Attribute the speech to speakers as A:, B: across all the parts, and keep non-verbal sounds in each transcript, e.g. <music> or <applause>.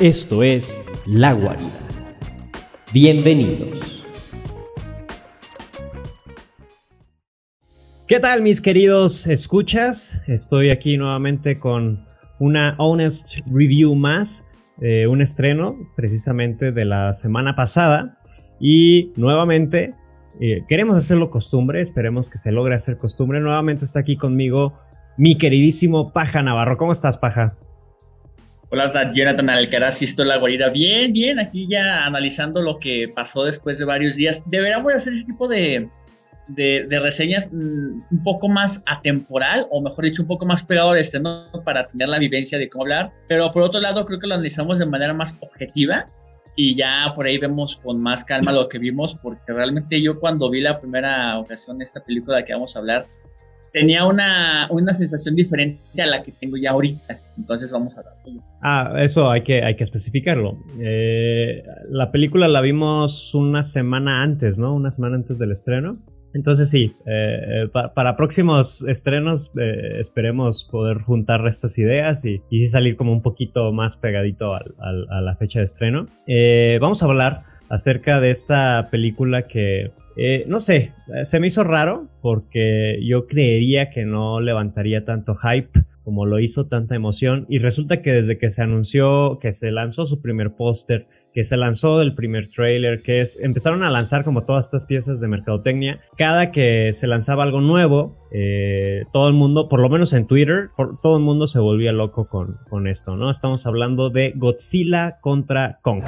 A: Esto es La Guarida. Bienvenidos. ¿Qué tal mis queridos escuchas? Estoy aquí nuevamente con una Honest Review más, eh, un estreno precisamente de la semana pasada y nuevamente eh, queremos hacerlo costumbre, esperemos que se logre hacer costumbre. Nuevamente está aquí conmigo mi queridísimo Paja Navarro. ¿Cómo estás, Paja?
B: Hola, Jonathan Alcaraz, esto la guarida. Bien, bien, aquí ya analizando lo que pasó después de varios días. Deberíamos hacer ese tipo de, de, reseñas mm, un poco más atemporal, o mejor dicho, un poco más pegado al estreno para tener la vivencia de cómo hablar. Pero por otro lado, creo que lo analizamos de manera más objetiva y ya por ahí vemos con más calma lo que vimos, porque realmente yo cuando vi la primera ocasión esta película de que vamos a hablar, tenía una, una sensación diferente a la que tengo ya ahorita. Entonces vamos a darlo.
A: Ah, eso hay que, hay que especificarlo. Eh, la película la vimos una semana antes, ¿no? Una semana antes del estreno. Entonces sí, eh, eh, para próximos estrenos esperemos poder juntar estas ideas y, y sí salir como un poquito más pegadito a la fecha de estreno. vamos a hablar acerca de esta película que eh, no sé, se me hizo raro porque yo creería que no levantaría tanto hype como lo hizo tanta emoción y resulta que desde que se anunció que se lanzó su primer póster, que se lanzó el primer trailer, que es, empezaron a lanzar como todas estas piezas de mercadotecnia, cada que se lanzaba algo nuevo, eh, todo el mundo, por lo menos en Twitter, todo el mundo se volvía loco con, con esto, ¿no? Estamos hablando de Godzilla contra Kong.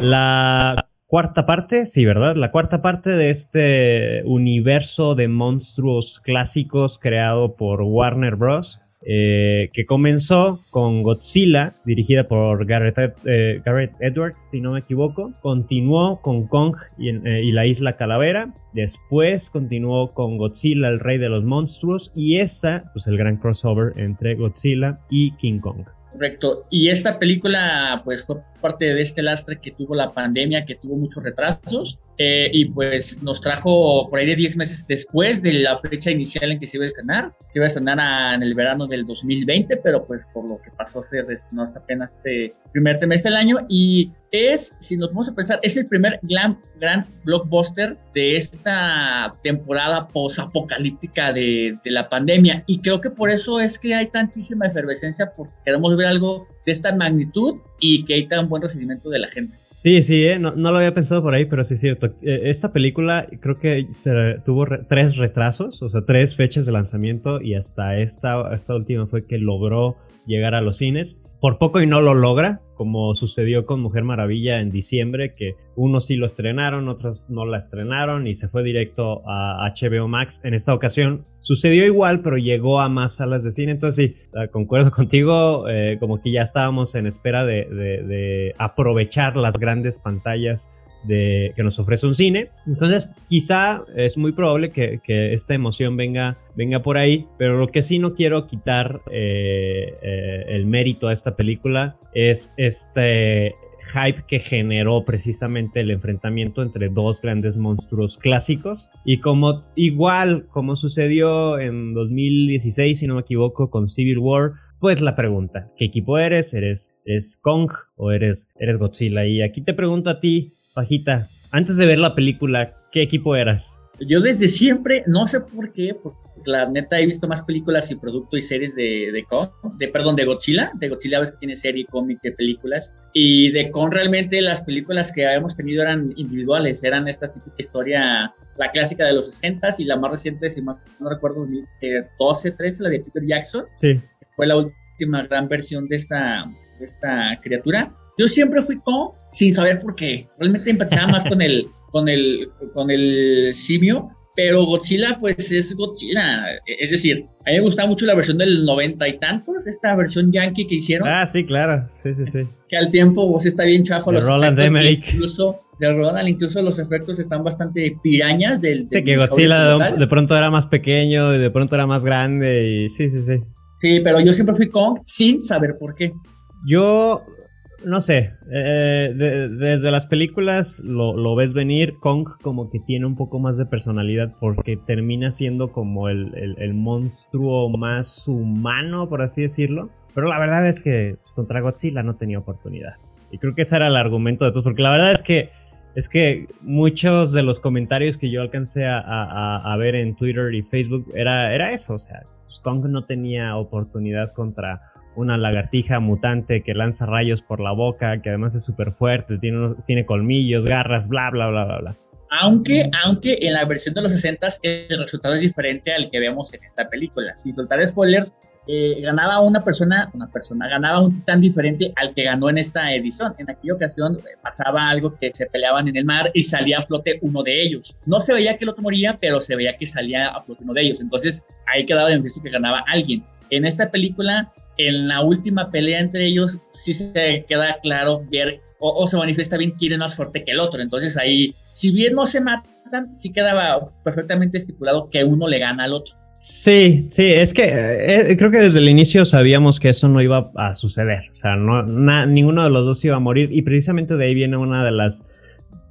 A: La cuarta parte, sí, ¿verdad? La cuarta parte de este universo de monstruos clásicos creado por Warner Bros. Eh, que comenzó con Godzilla, dirigida por Gareth, eh, Edwards, si no me equivoco. Continuó con Kong eh, y, la Isla Calavera. Después continuó con Godzilla, el Rey de los Monstruos. Y esta, pues el gran crossover entre Godzilla y King Kong.
B: Correcto. Y esta película, pues fue parte de este lastre que tuvo la pandemia, que tuvo muchos retrasos. Eh, y pues nos trajo por ahí de 10 meses después de la fecha inicial en que se iba a estrenar. Se iba a estrenar en el verano del 2020, pero pues por lo que pasó se estrenó hasta apenas este primer trimestre del año. Y es, si nos vamos a pensar, es el primer gran, gran blockbuster de esta temporada post-apocalíptica de, de la pandemia. Y creo que por eso es que hay tantísima efervescencia, porque queremos ver algo de esta magnitud y que hay tan buen recibimiento de la gente.
A: Sí, sí, eh, no, lo había pensado por ahí, pero sí es cierto. Eh, esta película creo que se tuvo tres retrasos, o sea, tres fechas de lanzamiento y hasta esta, esta última fue que logró llegar a los cines por poco y no lo logra, como sucedió con Mujer Maravilla en diciembre, que unos sí lo estrenaron, otros no la estrenaron y se fue directo a HBO Max. En esta ocasión sucedió igual, pero llegó a más salas de cine. Entonces sí, concuerdo contigo, eh, como que ya estábamos en espera de aprovechar las grandes pantallas que nos ofrece un cine. Entonces, quizá es muy probable que, esta emoción venga, venga por ahí, pero lo que sí no quiero quitar eh, eh, el mérito a esta película es este hype que generó precisamente el enfrentamiento entre dos grandes monstruos clásicos y como igual como sucedió en 2016 si no me equivoco con Civil War pues la pregunta, ¿qué equipo eres? ¿Eres, eres Kong o eres, eres Godzilla? Y aquí te pregunto a ti, Pajita, antes de ver la película, ¿qué equipo eras?
B: Yo desde siempre, no sé por qué, porque la neta he visto más películas y productos y series de, de Kong, de, perdón, de Godzilla. De Godzilla ves que tiene serie, cómic, de películas. Y de Kong realmente las películas que habíamos tenido eran individuales, eran esta típica historia, la clásica de los 60 y la más reciente, si no recuerdo, 2012, 13, la de Peter Jackson.
A: Sí.
B: Fue la última gran versión de esta, de esta criatura. Yo siempre fui con, sin saber por qué. Realmente empezaba más con el, <laughs> con el, con el simio, pero Godzilla, pues es Godzilla. Es decir, a mí me gustaba mucho la versión del noventa y tantos, esta versión yankee que hicieron.
A: Ah, sí, claro. Sí, sí, sí.
B: Que al tiempo vos está bien chafo.
A: los Roland Emmerich.
B: Incluso, de Roland, incluso los efectos están bastante pirañas del.
A: sí, que Godzilla de, pronto era más pequeño y de pronto era más grande y sí, sí, sí.
B: Sí, pero yo siempre fui con sin saber por qué.
A: Yo no sé, eh, desde las películas lo, ves venir, Kong como que tiene un poco más de personalidad porque termina siendo como el, monstruo más humano, por así decirlo. Pero la verdad es que contra Godzilla no tenía oportunidad. Y creo que ese era el argumento de todos, porque la verdad es que es que muchos de los comentarios que yo alcancé a, ver en Twitter y Facebook era, era eso, o sea, pues Kong no tenía oportunidad contra una lagartija mutante que lanza rayos por la boca, que además es súper fuerte, tiene, tiene colmillos, garras, bla, bla, bla, bla, bla.
B: Aunque, aunque en la versión de los 60 el resultado es diferente al que vemos en esta película. Sin soltar spoilers, eh, ganaba una persona, una persona, ganaba un titán diferente al que ganó en esta edición. En aquella ocasión eh, pasaba algo que se peleaban en el mar y salía a flote uno de ellos. No se veía que el otro moría, pero se veía que salía a flote uno de ellos. Entonces ahí quedaba de que ganaba alguien. En esta película en la última pelea entre ellos sí se queda claro ver o, se manifiesta bien quién es más fuerte que el otro. Entonces ahí, si bien no se matan, sí quedaba perfectamente estipulado que uno le gana al otro.
A: Sí, sí, es que eh, creo que desde el inicio sabíamos que eso no iba a suceder. O sea, no, ninguno de los dos iba a morir y precisamente de ahí viene una de las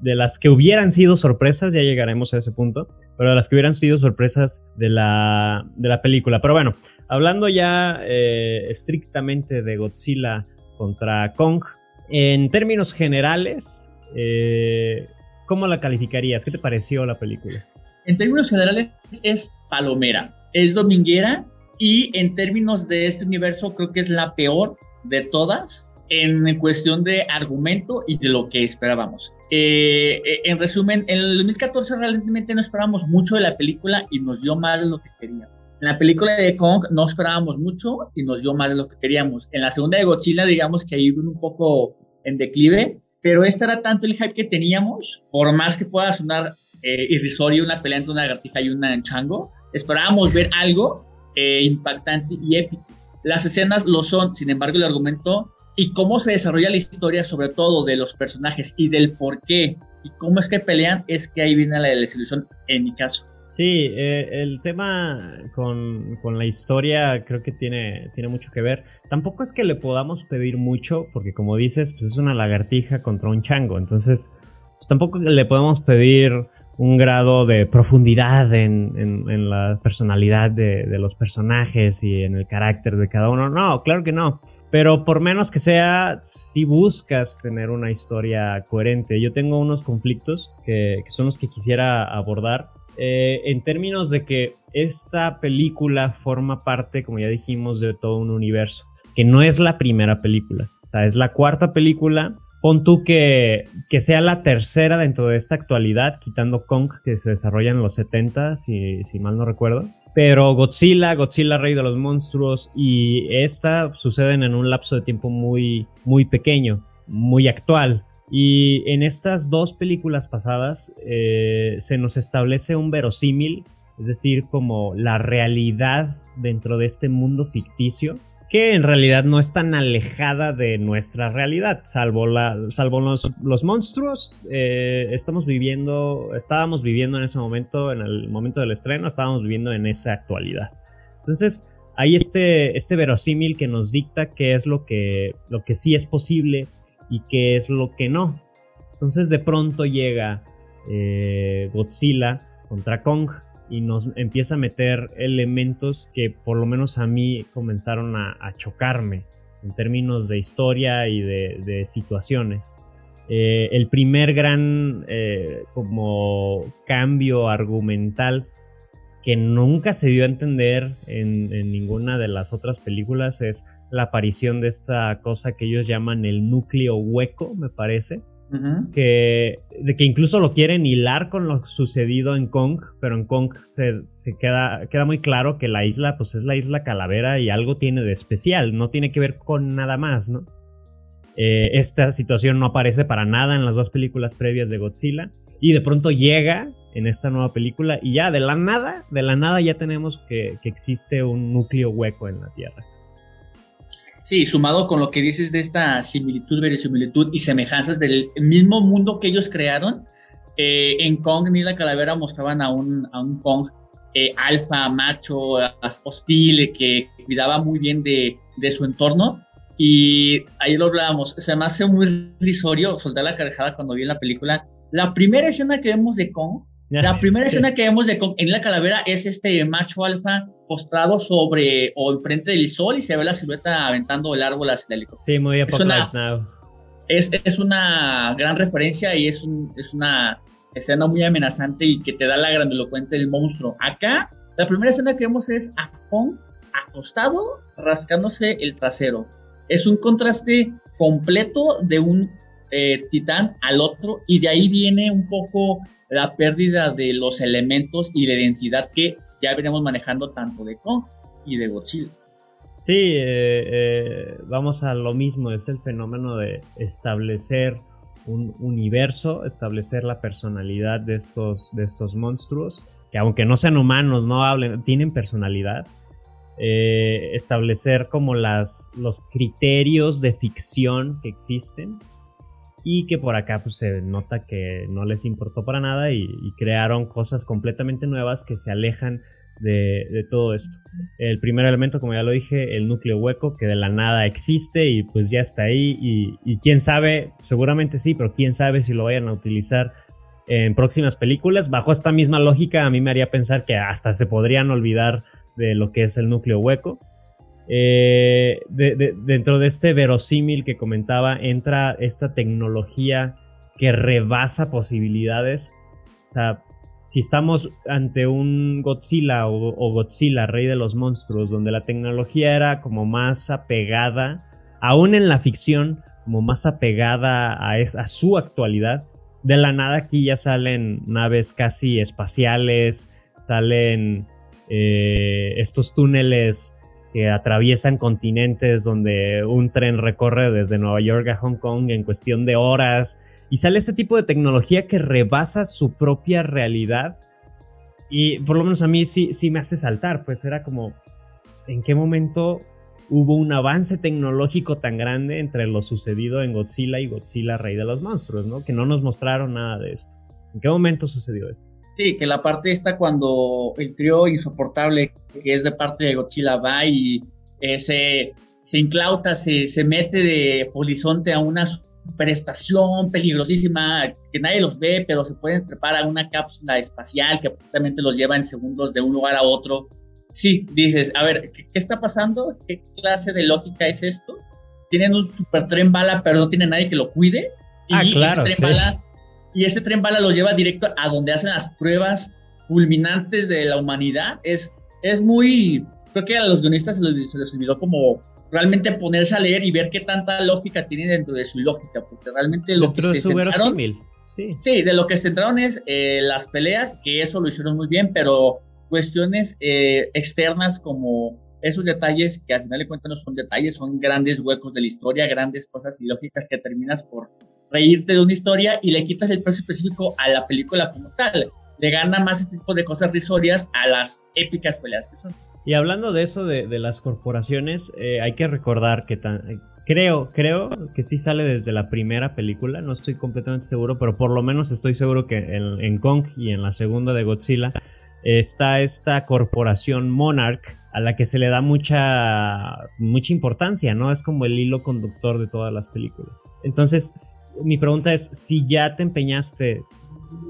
A: de las que hubieran sido sorpresas, ya llegaremos a ese punto, pero de las que hubieran sido sorpresas de la, de la película. Pero bueno, Hablando ya eh, estrictamente de Godzilla contra Kong, en términos generales, eh, ¿cómo la calificarías? ¿Qué te pareció la película?
B: En términos generales es palomera, es dominguera y en términos de este universo creo que es la peor de todas en cuestión de argumento y de lo que esperábamos. Eh, en resumen, en el 2014 realmente no esperábamos mucho de la película y nos dio mal lo que queríamos. En la película de Kong no esperábamos mucho y nos dio más de lo que queríamos. En la segunda de Godzilla, digamos que ahí un poco en declive, pero este era tanto el hype que teníamos, por más que pueda sonar eh, irrisorio una pelea entre una lagartija y una chango, esperábamos ver algo eh, impactante y épico. Las escenas lo son, sin embargo, el argumento y cómo se desarrolla la historia, sobre todo de los personajes y del por qué y cómo es que pelean, es que ahí viene la desilusión en mi caso.
A: Sí, eh, el tema con, la historia creo que tiene, tiene mucho que ver. Tampoco es que le podamos pedir mucho, porque como dices, pues es una lagartija contra un chango. Entonces, pues tampoco le podemos pedir un grado de profundidad en, la personalidad de, de, los personajes y en el carácter de cada uno. No, claro que no. Pero por menos que sea, si buscas tener una historia coherente. Yo tengo unos conflictos que, son los que quisiera abordar eh, en términos de que esta película forma parte, como ya dijimos, de todo un universo, que no es la primera película, o sea, es la cuarta película. Pon tú que, que sea la tercera dentro de esta actualidad, quitando Kong, que se desarrolla en los 70, si, si mal no recuerdo. Pero Godzilla, Godzilla Rey de los Monstruos y esta suceden en un lapso de tiempo muy, muy pequeño, muy actual. Y en estas dos películas pasadas eh, se nos establece un verosímil, es decir, como la realidad dentro de este mundo ficticio, que en realidad no es tan alejada de nuestra realidad, salvo, la, salvo los, los monstruos. Eh, estamos viviendo, estábamos viviendo en ese momento, en el momento del estreno, estábamos viviendo en esa actualidad. Entonces, hay este, este verosímil que nos dicta qué es lo que, lo que sí es posible y qué es lo que no. Entonces de pronto llega eh, Godzilla contra Kong y nos empieza a meter elementos que por lo menos a mí comenzaron a, chocarme en términos de historia y de, situaciones. Eh, el primer gran eh, como cambio argumental que nunca se dio a entender en, ninguna de las otras películas es la aparición de esta cosa que ellos llaman el núcleo hueco, me parece. Que, de que incluso lo quieren hilar con lo sucedido en Kong, pero en Kong se, queda, queda muy claro que la isla pues es la isla calavera y algo tiene de especial, no tiene que ver con nada más, ¿no? Eh, esta situación no aparece para nada en las dos películas previas de Godzilla y de pronto llega en esta nueva película y ya de la nada, de la nada ya tenemos que, existe un núcleo hueco en la Tierra.
B: Sí, sumado con lo que dices de esta similitud, verosimilitud y semejanzas del mismo mundo que ellos crearon, eh, en Kong ni la calavera mostraban a un, a un Kong eh, alfa, macho, hostil, que cuidaba muy bien de, de, su entorno. Y ahí lo hablábamos, se me hace muy risorio soltar la carcajada cuando vi la película. La primera escena que vemos de Kong, <laughs> la primera escena que vemos de Kong en la calavera es este macho alfa postrado sobre o enfrente del sol y se ve la silueta aventando el árbol hacia el helicóptero.
A: Sí, muy Apocalypse Now.
B: Es, es, una gran referencia y es, un, es una escena muy amenazante y que te da la grandilocuente del monstruo. Acá, la primera escena que vemos es a Kong acostado rascándose el trasero. Es un contraste completo de un eh, titán al otro y de ahí viene un poco la pérdida de los elementos y la identidad que ya venimos manejando tanto de Kong y de Godzilla.
A: Sí, eh, eh, vamos a lo mismo, es el fenómeno de establecer un universo, establecer la personalidad de estos, de estos monstruos, que aunque no sean humanos, no hablen, tienen personalidad. Eh, establecer como las, los criterios de ficción que existen y que por acá pues se nota que no les importó para nada y, crearon cosas completamente nuevas que se alejan de, todo esto. El primer elemento, como ya lo dije, el núcleo hueco que de la nada existe y pues ya está ahí y, y quién sabe, seguramente sí, pero quién sabe si lo vayan a utilizar en próximas películas. Bajo esta misma lógica, a mí me haría pensar que hasta se podrían olvidar de lo que es el núcleo hueco. Eh, dentro de este verosímil que comentaba entra esta tecnología que rebasa posibilidades. O sea, si estamos ante un Godzilla o, Godzilla, rey de los monstruos, donde la tecnología era como más apegada, aún en la ficción, como más apegada a, su actualidad, de la nada aquí ya salen naves casi espaciales, salen eh, estos túneles que atraviesan continentes donde un tren recorre desde Nueva York a Hong Kong en cuestión de horas y sale este tipo de tecnología que rebasa su propia realidad y por lo menos a mí sí, sí me hace saltar, pues era como, ¿en qué momento hubo un avance tecnológico tan grande entre lo sucedido en Godzilla y Godzilla Rey de los Monstruos, ¿no? Que no nos mostraron nada de esto. ¿En qué momento sucedió esto?
B: Sí, que la parte esta cuando el trío insoportable que es de parte de Godzilla va y eh, se, se, inclauta, se, se mete de polizonte a una superestación peligrosísima que nadie los ve, pero se pueden trepar a una cápsula espacial que precisamente los lleva en segundos de un lugar a otro. Sí, dices, a ver, ¿qué, está pasando? ¿Qué clase de lógica es esto? Tienen un super tren bala, pero no tiene nadie que lo cuide.
A: Y ah, claro,
B: ese tren bala y ese tren bala los lleva directo a donde hacen las pruebas culminantes de la humanidad. Es, es muy, creo que a los guionistas se les, olvidó como realmente ponerse a leer y ver qué tanta lógica tiene dentro de su lógica, porque realmente lo que se centraron, sí. sí, de lo que se centraron es eh, las peleas, que eso lo hicieron muy bien, pero cuestiones eh, externas como esos detalles que al final de cuentas no son detalles, son grandes huecos de la historia, grandes cosas ilógicas que terminas por reírte de una historia y le quitas el peso específico a la película como tal. Le gana más este tipo de cosas risorias a las épicas peleas que son.
A: Y hablando de eso, de, las corporaciones, eh, hay que recordar que creo, creo que sí sale desde la primera película, no estoy completamente seguro, pero por lo menos estoy seguro que en, en Kong y en la segunda de Godzilla está esta corporación Monarch a la que se le da mucha, mucha importancia, ¿no? Es como el hilo conductor de todas las películas. Entonces, mi pregunta es, si ya te empeñaste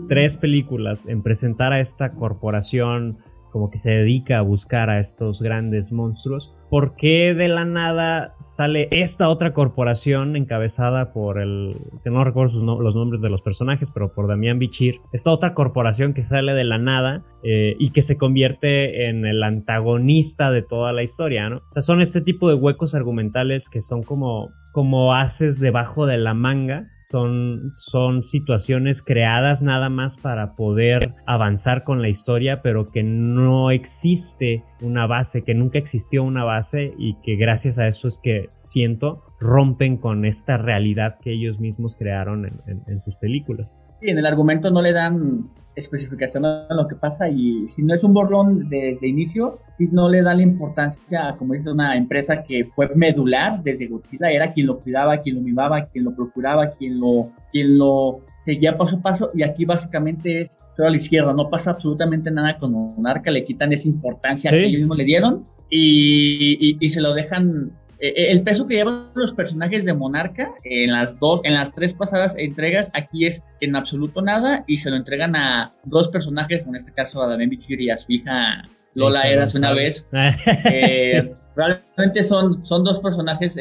A: tres películas en presentar a esta corporación como que se dedica a buscar a estos grandes monstruos, ¿por qué de la nada sale esta otra corporación encabezada por el, que no recuerdo los nombres de los personajes, pero por Damián Bichir, esta otra corporación que sale de la nada eh, y que se convierte en el antagonista de toda la historia, ¿no? O sea, son este tipo de huecos argumentales que son como, como haces debajo de la manga son, son situaciones creadas nada más para poder avanzar con la historia, pero que no existe una base, que nunca existió una base y que gracias a eso es que siento rompen con esta realidad que ellos mismos crearon en, sus películas.
B: Sí, en el argumento no le dan especificación a lo que pasa y si no es un borrón desde inicio, si no le da la importancia, como dice una empresa que fue medular desde Godzilla, era quien lo cuidaba, quien lo mimaba, quien lo procuraba, quien lo, quien lo seguía paso a paso y aquí básicamente es todo a la izquierda, no pasa absolutamente nada con Monarca, le quitan esa importancia que ellos mismos le dieron y, y, se lo dejan eh, eh, el peso que llevan los personajes de Monarca en las dos, en las tres pasadas entregas, aquí es en absoluto nada y se lo entregan a dos personajes, en este caso a Damián Bichir y a su hija Lola Eras una vez. Eh, <laughs> realmente son, son dos personajes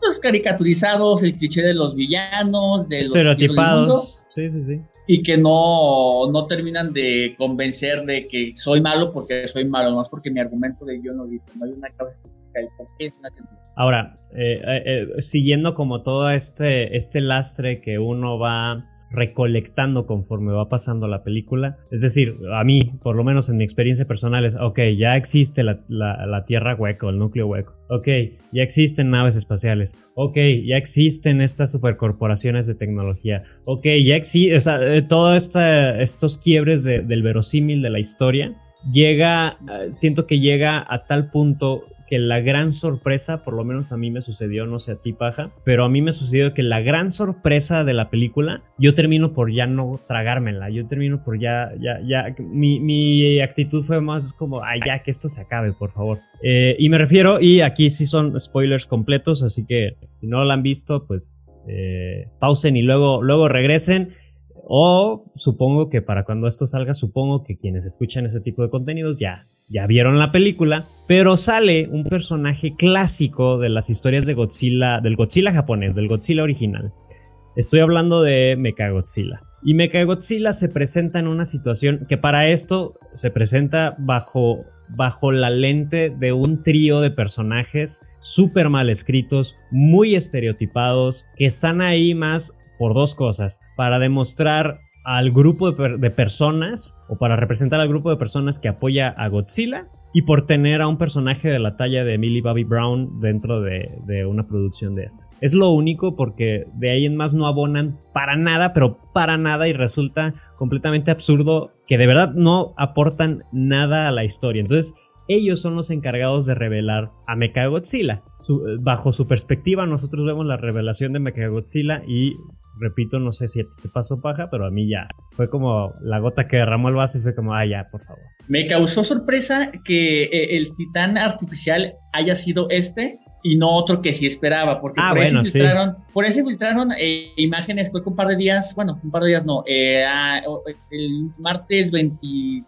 B: pues, caricaturizados, el cliché de los villanos, de
A: estereotipados. Sí, sí, sí.
B: y que no, no terminan de convencer de que soy malo porque soy malo, no es porque mi argumento de yo no dice, no hay una causa específica de por qué es una
A: Ahora, eh, eh, eh, siguiendo como todo este, este lastre que uno va recolectando conforme va pasando la película. Es decir, a mí, por lo menos en mi experiencia personal, es, ok, ya existe la, la, Tierra hueco, el núcleo hueco. Ok, ya existen naves espaciales. Ok, ya existen estas supercorporaciones de tecnología. Ok, ya existe, o sea, eh, todos estos quiebres del verosímil de la historia llega, eh, siento que llega a tal punto que la gran sorpresa, por lo menos a mí me sucedió, no sé a ti paja, pero a mí me sucedió que la gran sorpresa de la película, yo termino por ya no tragármela, yo termino por ya, ya, ya, mi, mi actitud fue más como, ay, ya, que esto se acabe, por favor. Eh, y me refiero, y aquí sí son spoilers completos, así que si no la han visto, pues eh, pausen y luego, luego regresen. O supongo que para cuando esto salga, supongo que quienes escuchan ese tipo de contenidos ya ya vieron la película, pero sale un personaje clásico de las historias de Godzilla, del Godzilla japonés, del Godzilla original. Estoy hablando de Mechagodzilla. Y Mechagodzilla se presenta en una situación que para esto se presenta bajo, bajo la lente de un trío de personajes súper mal escritos, muy estereotipados, que están ahí más por dos cosas, para demostrar al grupo de, personas o para representar al grupo de personas que apoya a Godzilla y por tener a un personaje de la talla de Millie Bobby Brown dentro de, una producción de estas. Es lo único porque de ahí en más no abonan para nada, pero para nada y resulta completamente absurdo que de verdad no aportan nada a la historia. Entonces ellos son los encargados de revelar a Mechagodzilla. bajo su perspectiva nosotros vemos la revelación de Mechagodzilla y repito, no sé si te pasó paja, pero a mí ya fue como la gota que derramó el vaso y fue como, ah, ya, por favor.
B: Me causó sorpresa que eh, el titán artificial haya sido este y no otro que sí esperaba, porque ah, por, eso filtraron, por eso filtraron eh, imágenes, fue un par de días, bueno, un par de días no, eh, el martes 21,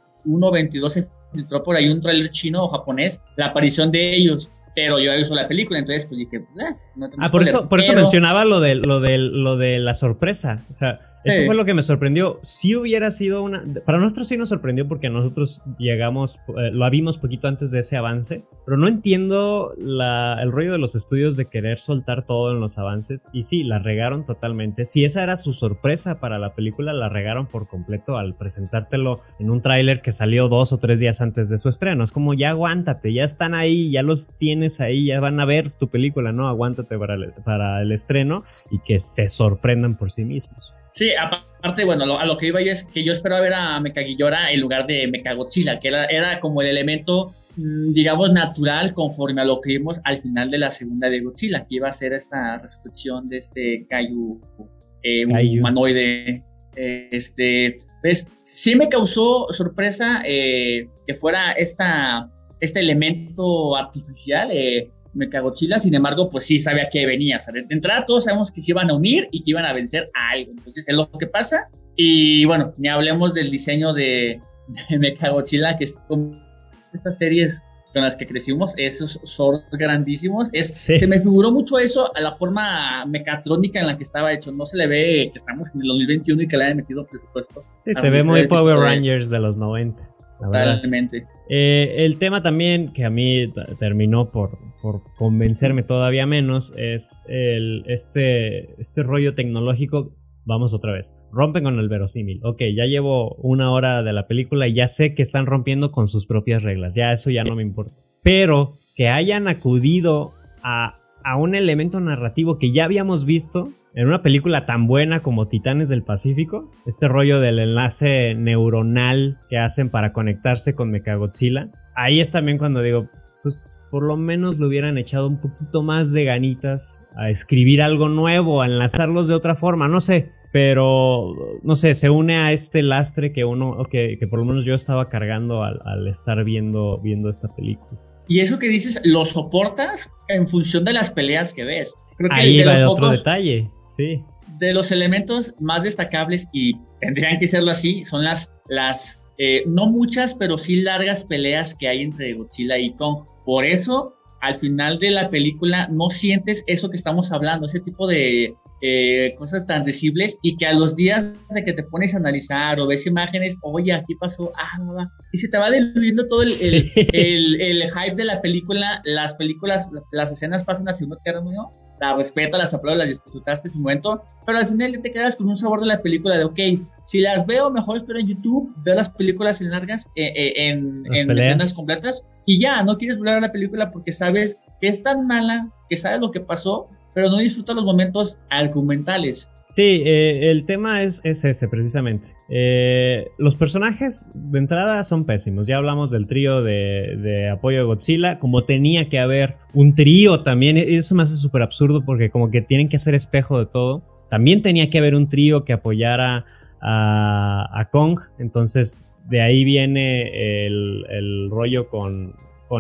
B: 22 se filtró por ahí un trailer chino o japonés, la aparición de ellos pero yo he visto la película, entonces pues dije, eh,
A: no Ah, por eso, por eso mencionaba lo de, lo, de, lo de la sorpresa. O sea, eso fue lo que me sorprendió. Si hubiera sido una... Para nosotros sí nos sorprendió porque nosotros llegamos, eh, lo vimos poquito antes de ese avance, pero no entiendo el rollo de los estudios de querer soltar todo en los avances. Y sí, la regaron totalmente. Si esa era su sorpresa para la película, la regaron por completo al presentártelo en un tráiler que salió dos o tres días antes de su estreno. Es como, ya aguántate, ya están ahí, ya los tienes ahí, ya van a ver tu película, ¿no? Aguántate para para el estreno y que se sorprendan por sí mismos.
B: Sí, aparte, bueno, a lo que iba yo es que yo esperaba ver a Mechaguillora en lugar de Mechagodzilla, que era, era como el elemento, mm, digamos, natural conforme a lo que vimos al final de la segunda de Godzilla, que iba a ser esta resurrección de este Kaiju, eh, humanoide. Eh, este, pues sí me causó sorpresa eh, que fuera esta, este elemento artificial. Eh, Mechagodzilla, sin embargo, pues sí sabía que venía. De entrada todos sabemos que se iban a unir y que iban a vencer a algo. Entonces es lo que pasa. Y bueno, ni hablemos del diseño de, de Mechagodzilla, que es como estas series con las que crecimos, esos son grandísimos. Es, Se me figuró mucho eso a la forma mecatrónica en la que estaba hecho. No se le ve que estamos en el 2021 y que le hayan metido presupuesto.
A: Sí, se ve muy Power Rangers de los 90. Totalmente. Eh, el tema también que a mí terminó por, por convencerme todavía menos es el, este, este rollo tecnológico. Vamos otra vez. Rompen con el verosímil. Ok, ya llevo una hora de la película y ya sé que están rompiendo con sus propias reglas. Ya eso ya no me importa. Pero que hayan acudido a, a un elemento narrativo que ya habíamos visto en una película tan buena como Titanes del Pacífico, este rollo del enlace neuronal que hacen para conectarse con Mechagodzilla, ahí es también cuando digo, pues por lo menos le hubieran echado un poquito más de ganitas a escribir algo nuevo, a enlazarlos de otra forma, no sé. pero no sé, se une a este lastre que uno, que, que por lo menos yo estaba cargando al, al estar viendo, viendo esta película.
B: Y eso que dices, lo soportas en función de las peleas que ves.
A: Creo que Ahí va otro detalle, sí.
B: De los elementos más destacables, y tendrían que serlo así, son las, las eh, no muchas, pero sí largas peleas que hay entre Godzilla y Kong. Por eso, al final de la película, no sientes eso que estamos hablando, ese tipo de eh, cosas tan visibles y que a los días de que te pones a analizar o ves imágenes, oye, aquí pasó, ah, y se te va diluyendo todo el, el, el, hype de la película, las películas, las escenas pasan a segundo término, la respeto, las aplaudo, las disfrutaste en su momento, pero al final te quedas con un sabor de la película de, ok, si las veo, mejor espero en YouTube, veo las películas en largas, eh, eh, en, en escenas completas, y ya, no quieres volver a la película porque sabes que es tan mala, que sabes lo que pasó, pero no disfruta los momentos argumentales.
A: Sí, eh, el tema es, ese precisamente. Eh, los personajes de entrada son pésimos. Ya hablamos del trío de, apoyo a Godzilla. Como tenía que haber un trío también. E, eso me hace súper absurdo porque como que tienen que hacer espejo de todo. También tenía que haber un trío que apoyara a, Kong. Entonces de ahí viene el, rollo con,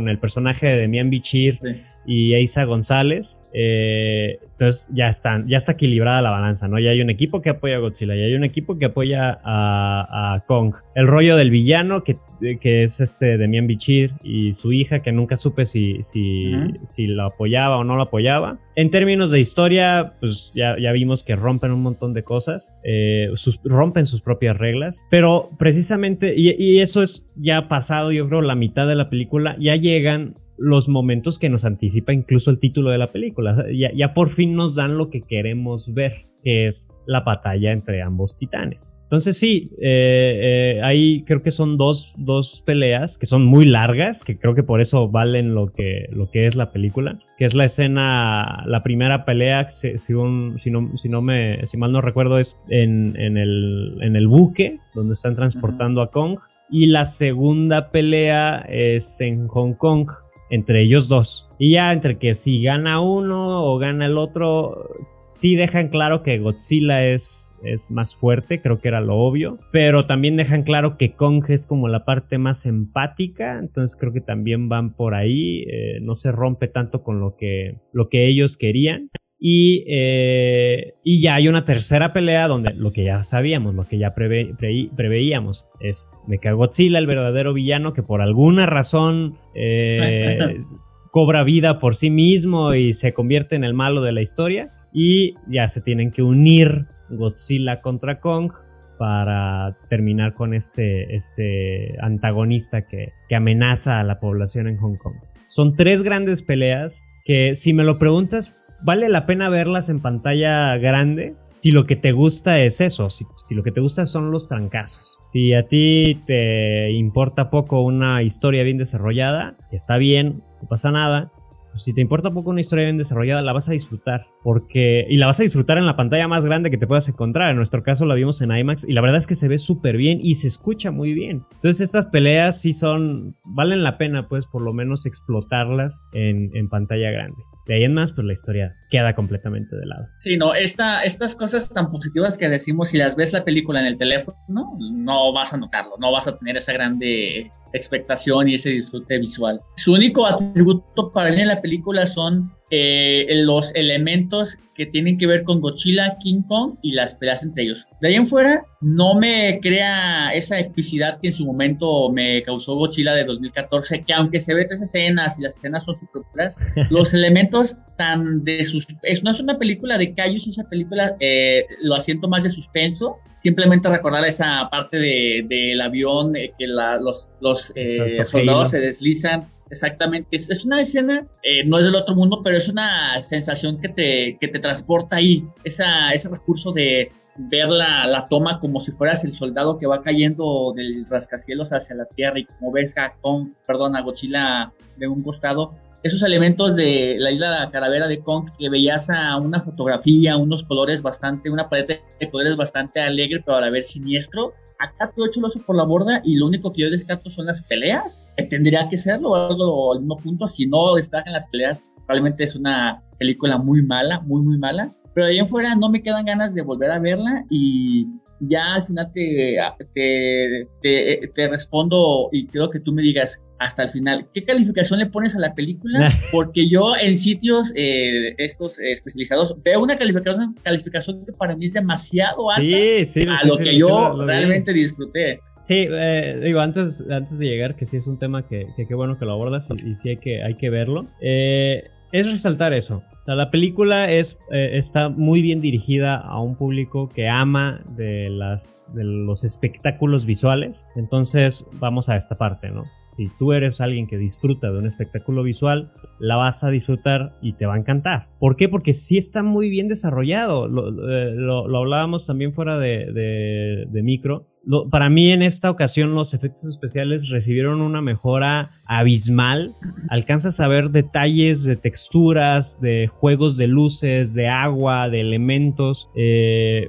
A: el personaje de Demian Bichir y Eiza González. Eh, entonces ya están, ya está equilibrada la balanza, ¿no? Ya hay un equipo que apoya a Godzilla, y hay un equipo que apoya a, Kong. El rollo del villano, que, que es este Demian Bichir y su hija, que nunca supe si, si, si lo apoyaba o no lo apoyaba. En términos de historia, pues ya, ya vimos que rompen un montón de cosas, eh, rompen sus propias reglas, pero precisamente, y, y eso es ya pasado, yo creo, la mitad de la película, ya llegan los momentos que nos anticipa incluso el título de la película. Ya, por fin nos dan lo que queremos ver, que es la batalla entre ambos titanes. Entonces sí, eh, eh, ahí creo que son dos, peleas que son muy largas, que creo que por eso valen lo que, lo que es la película, que es la escena, la primera pelea, si, si, no, si, no me, si mal no recuerdo, es en, el, en el buque, donde están transportando a Kong, y la segunda pelea es en Hong Kong, entre ellos dos. Y ya entre que si gana uno o gana el otro, sí dejan claro que Godzilla es, es más fuerte, creo que era lo obvio. Pero también dejan claro que Kong es como la parte más empática, entonces creo que también van por ahí, eh, no se rompe tanto con lo que, lo que ellos querían. Y, eh, y, ya hay una tercera pelea donde lo que ya sabíamos, lo que ya preveíamos, es Godzilla, el verdadero villano, que por alguna razón eh, cobra vida por sí mismo y se convierte en el malo de la historia. Y ya se tienen que unir Godzilla contra Kong para terminar con este, este antagonista que, que amenaza a la población en Hong Kong. Son tres grandes peleas que si me lo preguntas vale la pena verlas en pantalla grande si lo que te gusta es eso, si, lo que te gusta son los trancazos. Si a ti te importa poco una historia bien desarrollada, está bien, no pasa nada. Si te importa poco una historia bien desarrollada, la vas a disfrutar. Porque. Y la vas a disfrutar en la pantalla más grande que te puedas encontrar. En nuestro caso la vimos en IMAX. Y la verdad es que se ve súper bien y se escucha muy bien. Entonces, estas peleas sí son. valen la pena, pues, por lo menos explotarlas en, pantalla grande. De ahí en más, pues la historia queda completamente de lado.
B: Sí, no, esta, estas cosas tan positivas que decimos, si las ves la película en el teléfono, no vas a notarlo, no vas a tener esa grande expectación y ese disfrute visual. Su único atributo para mí en la película son eh, los elementos que tienen que ver con Godzilla, King Kong y las peleas entre ellos. De ahí en fuera, no me crea esa epicidad que en su momento me causó Godzilla de 2014, que aunque se ve tres escenas y las escenas son propias, <laughs> los elementos tan de sus... no es una película de callos, esa película eh, lo asiento más de suspenso, simplemente recordar esa parte del de, avión, eh, que los, los soldados se deslizan Exactamente, es, una escena, eh, no es del otro mundo, pero es una sensación que te, que te transporta ahí, Esa, ese recurso de ver la, la, toma como si fueras el soldado que va cayendo del rascacielos hacia la tierra y como ves a Kong, perdón, a Godzilla de un costado, esos elementos de la isla calavera de Kong que veías a una fotografía, unos colores bastante, una paleta de colores bastante alegre, pero a la siniestro, acá todo hecho lo por la borda y lo único que yo descarto son las peleas, tendría que serlo algo al mismo punto, si no destacan las peleas, probablemente es una película muy mala, muy muy mala, pero ahí en fuera no me quedan ganas de volver a verla y ya al final te, te, te, respondo y quiero que tú me digas hasta el final, ¿qué calificación le pones a la película? <laughs> Porque yo en sitios eh, estos especializados veo una calificación, calificación que para mí es demasiado alta a lo que yo realmente disfruté.
A: Sí, eh, digo, antes, antes de llegar, que sí es un tema que qué bueno que lo abordas y, sí hay que, hay que verlo, eh, es resaltar eso la película es, eh, está muy bien dirigida a un público que ama de, las, de los espectáculos visuales. Entonces vamos a esta parte, ¿no? Si tú eres alguien que disfruta de un espectáculo visual, la vas a disfrutar y te va a encantar. ¿Por qué? Porque sí está muy bien desarrollado. Lo, eh, hablábamos también fuera de, de micro para mí en esta ocasión los efectos especiales recibieron una mejora abismal. Alcanzas a ver detalles de texturas, de juegos de luces, de agua, de elementos eh,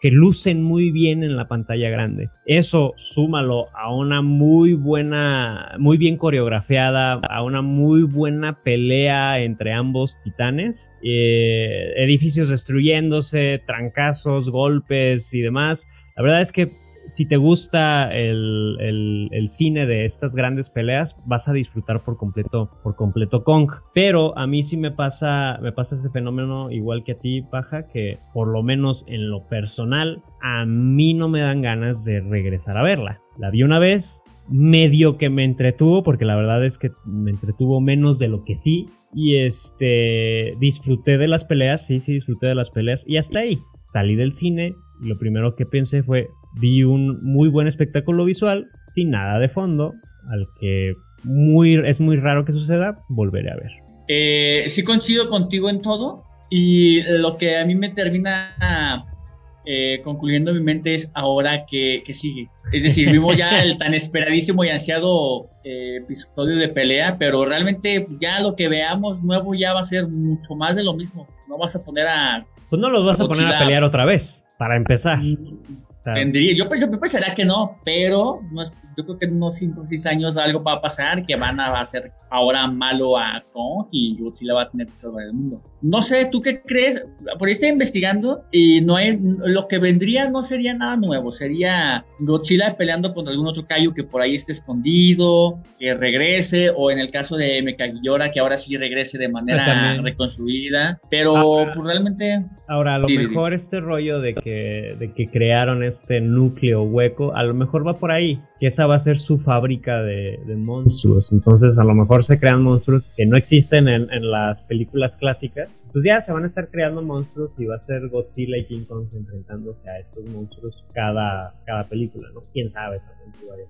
A: que, lucen muy bien en la pantalla grande. Eso súmalo a una muy buena, muy bien coreografiada, a una muy buena pelea entre ambos titanes. Eh, edificios destruyéndose, trancazos, golpes y demás. La verdad es que si te gusta el, cine de estas grandes peleas, vas a disfrutar por completo, por completo Kong. Pero a mí sí me pasa, me pasa ese fenómeno igual que a ti, Paja, que por lo menos en lo personal, a mí no me dan ganas de regresar a verla. La vi una vez, medio que me entretuvo, porque la verdad es que me entretuvo menos de lo que sí. Y este, disfruté de las peleas, sí, sí, disfruté de las peleas. Y hasta ahí, salí del cine y lo primero que pensé fue, vi un muy buen espectáculo visual sin nada de fondo, al que muy, es muy raro que suceda, volveré a ver.
B: Eh, sí coincido contigo en todo y lo que a mí me termina eh, concluyendo mi mente es ahora que, sigue. Es decir, <laughs> vimos ya el tan esperadísimo y ansiado eh, episodio de pelea, pero realmente ya lo que veamos nuevo ya va a ser mucho más de lo mismo. No vas a poner a...
A: Pues no los vas a poner a pelear otra vez, para empezar.
B: Tendría, yo, yo, pensaría que no, pero yo creo que en unos 5 o 6 años algo va a pasar que van a hacer ahora malo a Kong y Godzilla va a tener salvar el mundo. No sé, ¿tú qué crees? Por ahí estoy investigando y no hay, lo que vendría no sería nada nuevo, sería Godzilla peleando contra algún otro Kaiju que por ahí esté escondido, que regrese, o en el caso de Mekagillora que ahora sí regrese de manera reconstruida, pero pues, realmente...
A: Ahora, a lo mejor este rollo de que, de que crearon este núcleo hueco, a lo mejor va por ahí, que esa va a ser su fábrica de, monstruos. Entonces, a lo mejor se crean monstruos que no existen en, las películas clásicas. Pues ya se van a estar creando monstruos y va a ser Godzilla y King Kong enfrentándose a estos monstruos cada, cada película, ¿no? Quién sabe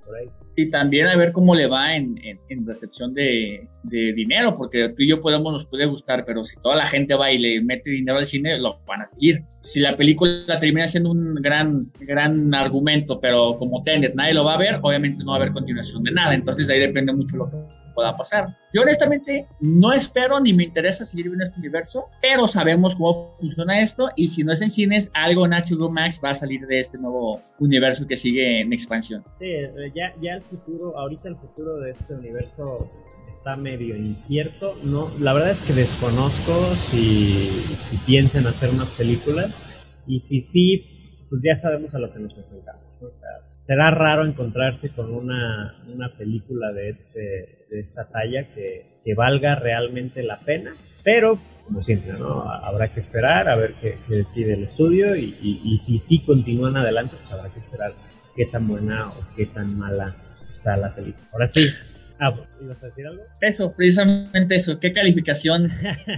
A: por ahí.
B: Y también a ver cómo le va en, en, recepción de, de, dinero, porque tú y yo podemos, nos puede gustar, pero si toda la gente va y le mete dinero al cine, lo van a seguir. Si la película termina siendo un gran, gran argumento, pero como Tenet nadie lo va a ver, obviamente no va a haber continuación de nada. Entonces ahí depende mucho lo que pueda pasar. Yo honestamente no espero ni me interesa seguir viendo este universo, pero sabemos cómo funciona esto y si no es en cines, algo en HBO Max va a salir de este nuevo universo que sigue en expansión.
A: Sí, eh, ya, ya el futuro, ahorita el futuro de este universo está medio incierto. No, la verdad es que desconozco si, si piensan hacer unas películas y si sí, pues ya sabemos a lo que nos enfrentamos. será raro encontrarse con una, una película de este de esta talla que, que, valga realmente la pena, pero como siempre, ¿no? Habrá que esperar a ver qué, decide el estudio y, y, si sí continúan adelante, pues habrá que esperar qué tan buena o qué tan mala está la película. Ahora sí, Ah, ¿ibas a decir algo?
B: Eso, precisamente eso. ¿Qué calificación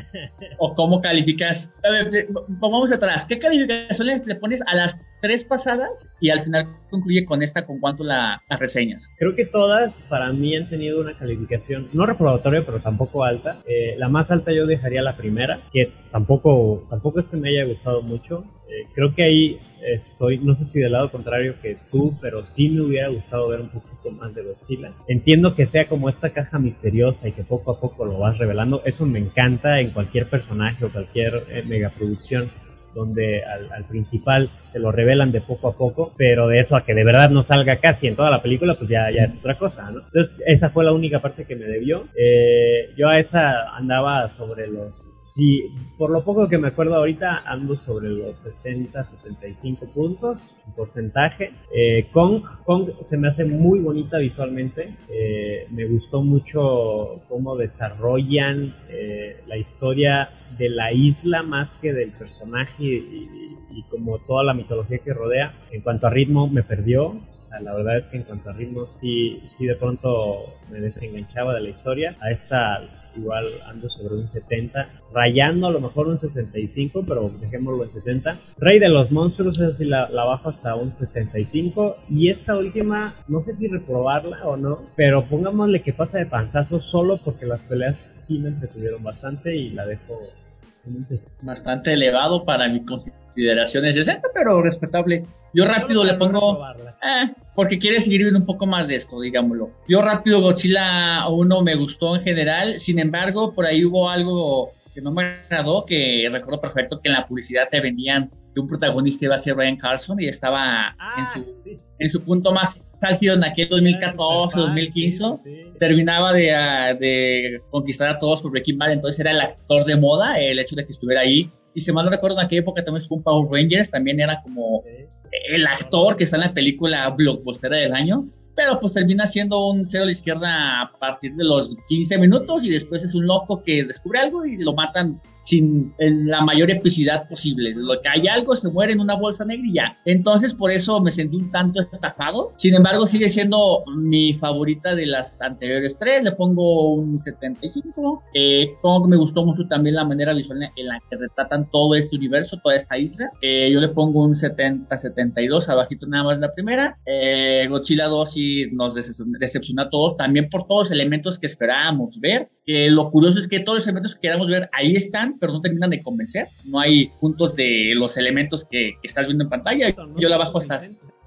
B: <laughs> o cómo calificas? A ver, vamos atrás. ¿Qué calificación le, pones a las tres pasadas y al final concluye con esta con cuánto la, las reseñas?
A: Creo que todas para mí han tenido una calificación no reprobatoria, pero tampoco alta. Eh, la más alta yo dejaría la primera, que tampoco, tampoco es que me haya gustado mucho. Eh, creo que ahí estoy, no sé si del lado contrario que tú, pero sí me hubiera gustado ver un poquito más de Godzilla. Entiendo que sea como esta caja misteriosa y que poco a poco lo vas revelando. Eso me encanta en cualquier personaje o cualquier eh, megaproducción donde al, principal te lo revelan de poco a poco, pero de eso a que de verdad no salga casi en toda la película, pues ya, ya es otra cosa, ¿no? Entonces, esa fue la única parte que me debió. Eh, yo a esa andaba sobre los, sí, por lo poco que me acuerdo ahorita, ando sobre los 70, 75 puntos, porcentaje. Eh, Kong, Kong se me hace muy bonita visualmente, eh, me gustó mucho cómo desarrollan la historia de la isla más que del personaje y, como toda la mitología que rodea. En cuanto a ritmo me perdió, la verdad es que en cuanto a ritmo sí, sí de pronto me desenganchaba de la historia. A esta igual ando sobre un 70, rayando a lo mejor un 65, pero dejémoslo en 70. Rey de los monstruos, es así la, la bajo hasta un 65. Y esta última, no sé si reprobarla o no, pero pongámosle que pasa de panzazo solo porque las peleas sí me entretuvieron bastante y la dejo
B: Bastante elevado para mi consideración es 60, pero respetable. Yo rápido le pongo... Eh, porque quiere seguir viendo un poco más de esto, digámoslo. Yo rápido Godzilla 1 me gustó en general, sin embargo, por ahí hubo algo que no me agradó, que recuerdo perfecto que en la publicidad te vendían que un protagonista iba a ser Ryan Carlson y estaba en, ah, su, en su punto más álgido en aquel 2014, 2015. Terminaba de, ah, de, conquistar a todos por Breaking Bad, entonces era el actor de moda, el hecho de que estuviera ahí. Y si mal no recuerdo, en aquella época también estuvo un Power Rangers, también era como el actor que está en la película blockbuster del año pero pues termina siendo un cero a la izquierda a partir de los 15 minutos y después es un loco que descubre algo y lo matan sin en la mayor epicidad posible. Lo que hay algo se muere en una bolsa negra y ya. Entonces por eso me sentí un tanto estafado. Sin embargo sigue siendo mi favorita de las anteriores tres. Le pongo un 75. Eh, Kong me gustó mucho también la manera visual en la que retratan todo este universo, toda esta isla. Eh, yo le pongo un 70-72, abajito nada más la primera. Eh, Godzilla 2 sí nos decepciona a todos, también por todos los elementos que esperábamos ver. Lo curioso es que todos los elementos que queríamos ver ahí están, pero no terminan de convencer. No hay puntos de los elementos que, estás viendo en pantalla. Yo la bajo hasta...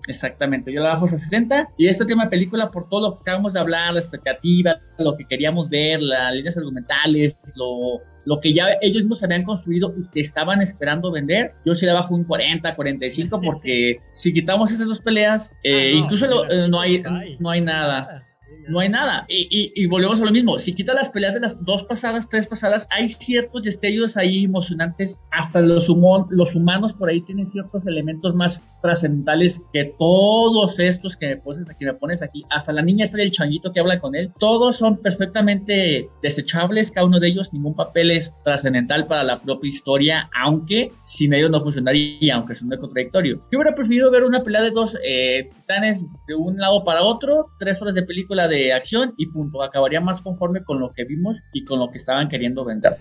B: Exactamente, yo la bajo hasta 60. Y esta última película, por todo lo que acabamos de hablar, la expectativa, lo que queríamos ver, las líneas argumentales, lo, lo que ya ellos mismos habían construido y que estaban esperando vender, yo sí la bajo un 40, 45, porque <laughs> si quitamos esas dos peleas, eh, ah, incluso eh, no, hay, no hay nada no hay nada. Y, y, volvemos a lo mismo. Si quitas las peleas de las dos pasadas, tres pasadas, hay ciertos destellos ahí emocionantes. Hasta los, humanos por ahí tienen ciertos elementos más trascendentales que todos estos que me, pones aquí, me pones aquí. Hasta la niña está del changuito que habla con él. Todos son perfectamente desechables. Cada uno de ellos, ningún papel es trascendental para la propia historia, aunque sin ellos no funcionaría, aunque es un contradictorio. Yo hubiera preferido ver una pelea de dos eh, titanes de un lado para otro, tres horas de película de acción y punto. Acabaría más conforme con lo que vimos y con lo que estaban queriendo vender.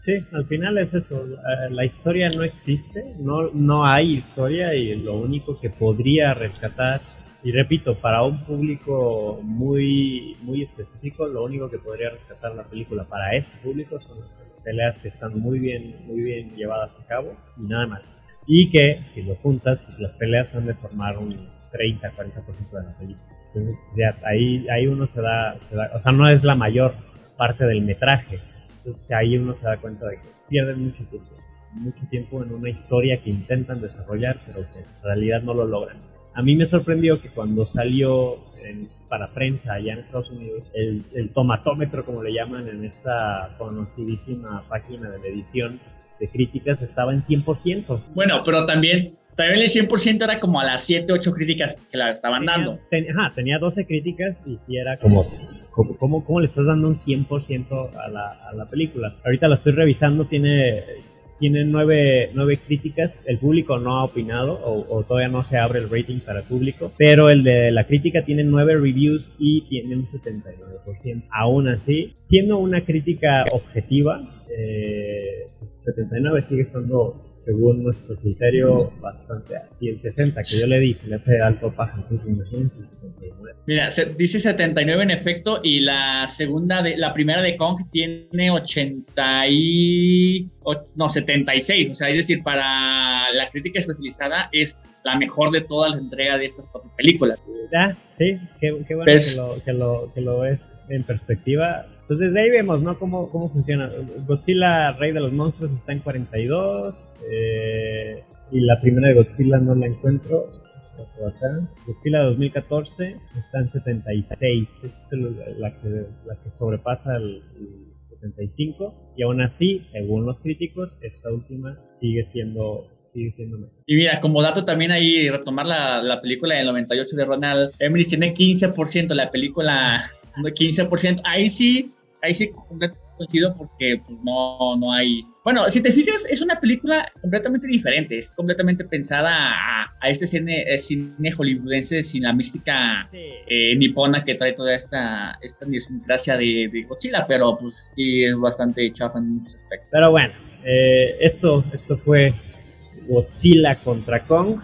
A: Sí, al final es eso. La historia no existe, no, no hay historia y lo único que podría rescatar, y repito, para un público muy, muy específico, lo único que podría rescatar la película para este público son peleas que están muy bien, muy bien llevadas a cabo y nada más. Y que si lo juntas, pues las peleas han de formar un 30-40% de la película. Entonces, ya ahí, ahí uno se da, o sea, no es la mayor parte del metraje. Entonces, ahí uno se da cuenta de que pierden mucho tiempo, mucho tiempo en una historia que intentan desarrollar, pero que en realidad no lo logran. A mí me sorprendió que cuando salió para prensa allá en Estados Unidos, el, el tomatómetro, como le llaman en esta conocidísima página de edición de críticas, estaba en 100%.
B: Bueno, pero también también el 100% era como a las 7, 8 críticas que la estaban dando.
A: ajá, tenía 12 críticas y si era como, ¿cómo, cómo, le estás dando un 100% a la, a la película? Ahorita la estoy revisando, tiene, tiene 9, 9 críticas, el público no ha opinado o, todavía no se abre el rating para el público, pero el de la crítica tiene 9 reviews y tiene un 79%. Aún así, siendo una crítica objetiva, eh, 79 sigue estando según nuestro criterio, bastante alto. Y el 60 que yo le di se le hace alto paja, entonces imagínense el 79.
B: Mira, dice 79 en efecto, y la segunda, de, la primera de Kong tiene 80 y... no, 76, o sea, es decir, para la crítica especializada es la mejor de todas las entregas de estas cuatro películas.
A: Ya, sí, qué, bueno que, lo, que, lo, que lo ves en perspectiva Entonces de ahí vemos, ¿no? Cómo, cómo funciona. Godzilla, Rey de los Monstruos, está en 42. Eh, y la primera de Godzilla no la encuentro. Acá. Godzilla 2014 está en 76. Esta es la que, la que sobrepasa el, 75. Y aún así, según los críticos, esta última sigue siendo sigue siendo mejor.
B: Y mira, como dato también ahí, retomar la, la película del 98 de Ronald Emmerich tiene 15%, la película 15%. Ahí sí, ahí sí coincido porque pues, no, no hay... Bueno, si te fijas, es una película completamente diferente, es completamente pensada a, este cine, eh, cine, hollywoodense sin la mística eh, nipona que trae toda esta, esta idiosincrasia de, de, Godzilla, pero pues sí es bastante chafa en muchos aspectos.
A: Pero bueno, eh, esto, esto fue Godzilla contra Kong.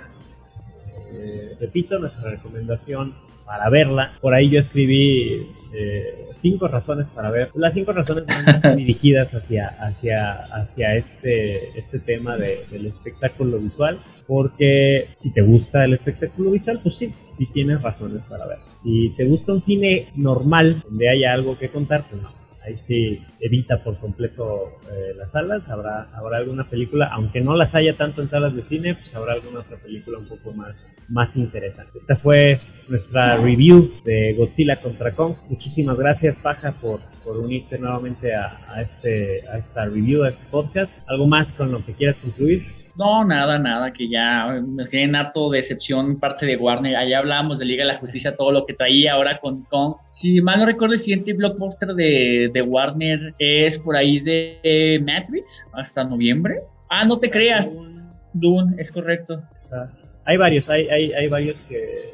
A: repito, nuestra recomendación para verla. Por ahí yo escribí eh, cinco razones para ver. Las cinco razones van <laughs> dirigidas hacia, hacia, hacia este, este tema del espectáculo visual. Porque si te gusta el espectáculo visual, pues sí, sí tienes razones para ver. Si te gusta un cine normal, donde haya algo que contar, pues no ahí sí evita por completo eh, las salas. Habrá, habrá alguna película, aunque no las haya tanto en salas de cine, pues habrá alguna otra película un poco más, más interesante. Esta fue nuestra review de Godzilla contra Kong. Muchísimas gracias, Paja, por, por unirte nuevamente a, este, a esta review, a este podcast. ¿Algo más con lo que quieras concluir?
B: No, nada, nada, que ya me quedé en harto decepción parte de Warner. Allá hablábamos de Liga de la Justicia, todo lo que traía ahora con Kong. Si mal no recuerdo, el siguiente blockbuster de, de Warner es por ahí de Matrix, hasta noviembre. Ah, no te creas. Dune, es correcto.
A: Hay varios, hay, hay, hay varios que,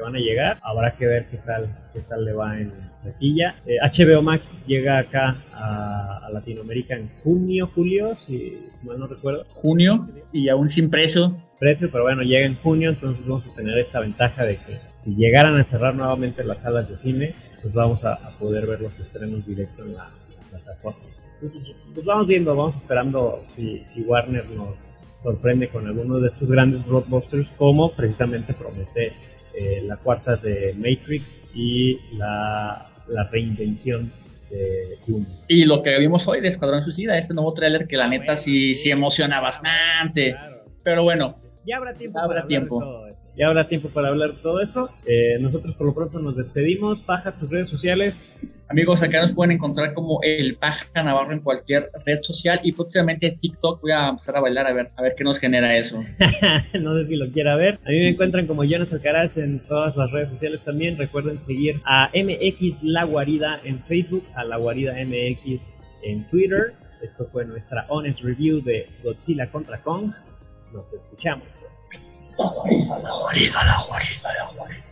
A: van a llegar. Habrá que ver qué tal, qué tal le va en taquilla. HBO eh, Max llega acá a, Latinoamérica en junio, julio, si, mal no recuerdo.
B: Junio y aún sin precio.
A: Precio, pero bueno, llega en junio, entonces vamos a tener esta ventaja de que si llegaran a cerrar nuevamente las salas de cine, pues vamos a, poder ver los estrenos directo en la, plataforma. Pues, pues, vamos viendo, vamos esperando si, si Warner nos sorprende con alguno de estos grandes blockbusters como precisamente promete eh, la cuarta de Matrix y la, la reinvención de Doom.
B: Y lo que vimos hoy de Escuadrón Suicida, este nuevo tráiler que la neta sí, sí emociona bastante. Pero bueno,
A: ya habrá tiempo. habrá tiempo. Ya habrá tiempo para hablar de todo eso. Eh, nosotros por lo pronto nos despedimos. Paja tus redes sociales.
B: Amigos, acá nos pueden encontrar como el Paja Navarro en cualquier red social y próximamente TikTok. Voy a empezar a bailar a ver, a ver qué nos genera eso. <laughs>
A: no sé si lo quiera ver. A mí me encuentran como Jonas Alcaraz en todas las redes sociales también. Recuerden seguir a MX La Guarida en Facebook, a La Guarida MX en Twitter. Esto fue nuestra honest review de Godzilla contra Kong. Nos escuchamos. La guarida, la guarida, la guarida, la guarida.